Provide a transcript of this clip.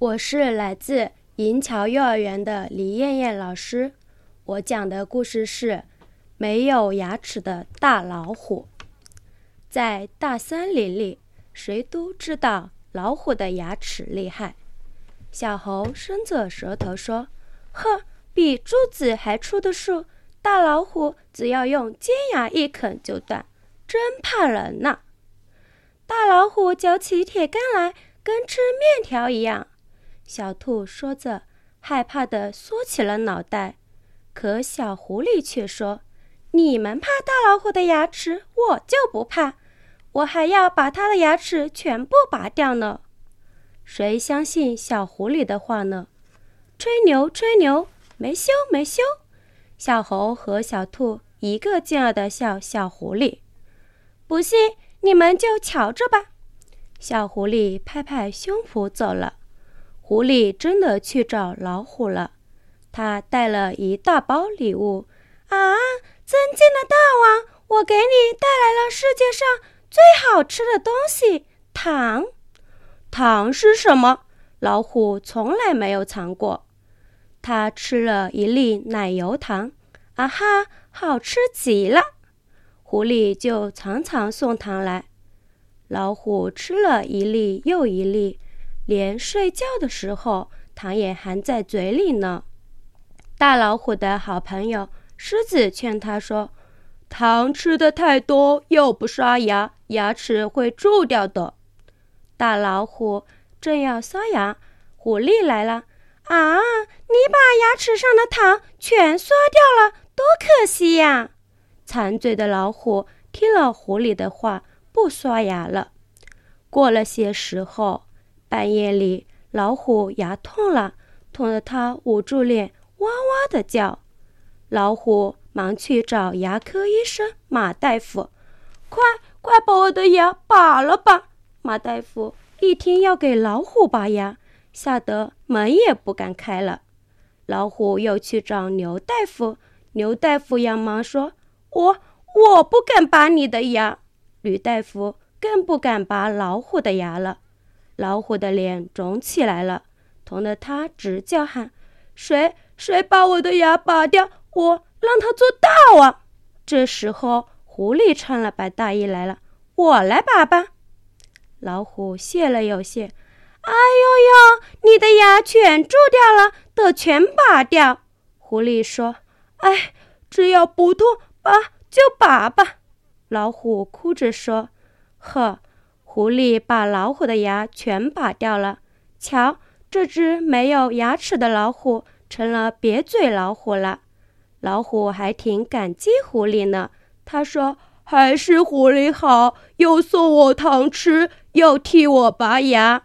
我是来自银桥幼儿园的李艳艳老师，我讲的故事是没有牙齿的大老虎。在大森林里，谁都知道老虎的牙齿厉害。小猴伸着舌头说：“呵，比柱子还粗的树，大老虎只要用尖牙一啃就断，真怕人呐！”大老虎嚼起铁杆来，跟吃面条一样。小兔说着，害怕地缩起了脑袋。可小狐狸却说：“你们怕大老虎的牙齿，我就不怕。我还要把它的牙齿全部拔掉呢。”谁相信小狐狸的话呢？吹牛，吹牛，没羞，没羞！小猴和小兔一个劲儿地笑小狐狸。不信，你们就瞧着吧。小狐狸拍拍胸脯走了。狐狸真的去找老虎了，他带了一大包礼物。啊，尊敬的大王，我给你带来了世界上最好吃的东西——糖。糖是什么？老虎从来没有尝过。他吃了一粒奶油糖，啊哈，好吃极了。狐狸就常常送糖来。老虎吃了一粒又一粒。连睡觉的时候，糖也含在嘴里呢。大老虎的好朋友狮子劝他说：“糖吃的太多，又不刷牙，牙齿会蛀掉的。”大老虎正要刷牙，狐狸来了。“啊，你把牙齿上的糖全刷掉了，多可惜呀！”馋嘴的老虎听了狐狸的话，不刷牙了。过了些时候。半夜里，老虎牙痛了，痛得它捂住脸，哇哇的叫。老虎忙去找牙科医生马大夫，快快把我的牙拔了吧！马大夫一听要给老虎拔牙，吓得门也不敢开了。老虎又去找牛大夫，牛大夫扬忙说：“我我不敢拔你的牙。”吕大夫更不敢拔老虎的牙了。老虎的脸肿起来了，疼得他直叫喊：“谁谁把我的牙拔掉？我让他做大王！”这时候，狐狸穿了白大衣来了：“我来拔吧。”老虎谢了又谢：“哎呦呦，你的牙全蛀掉了，得全拔掉。”狐狸说：“哎，只要不痛，拔就拔吧。”老虎哭着说：“呵。”狐狸把老虎的牙全拔掉了。瞧，这只没有牙齿的老虎成了瘪嘴老虎了。老虎还挺感激狐狸呢。他说：“还是狐狸好，又送我糖吃，又替我拔牙。”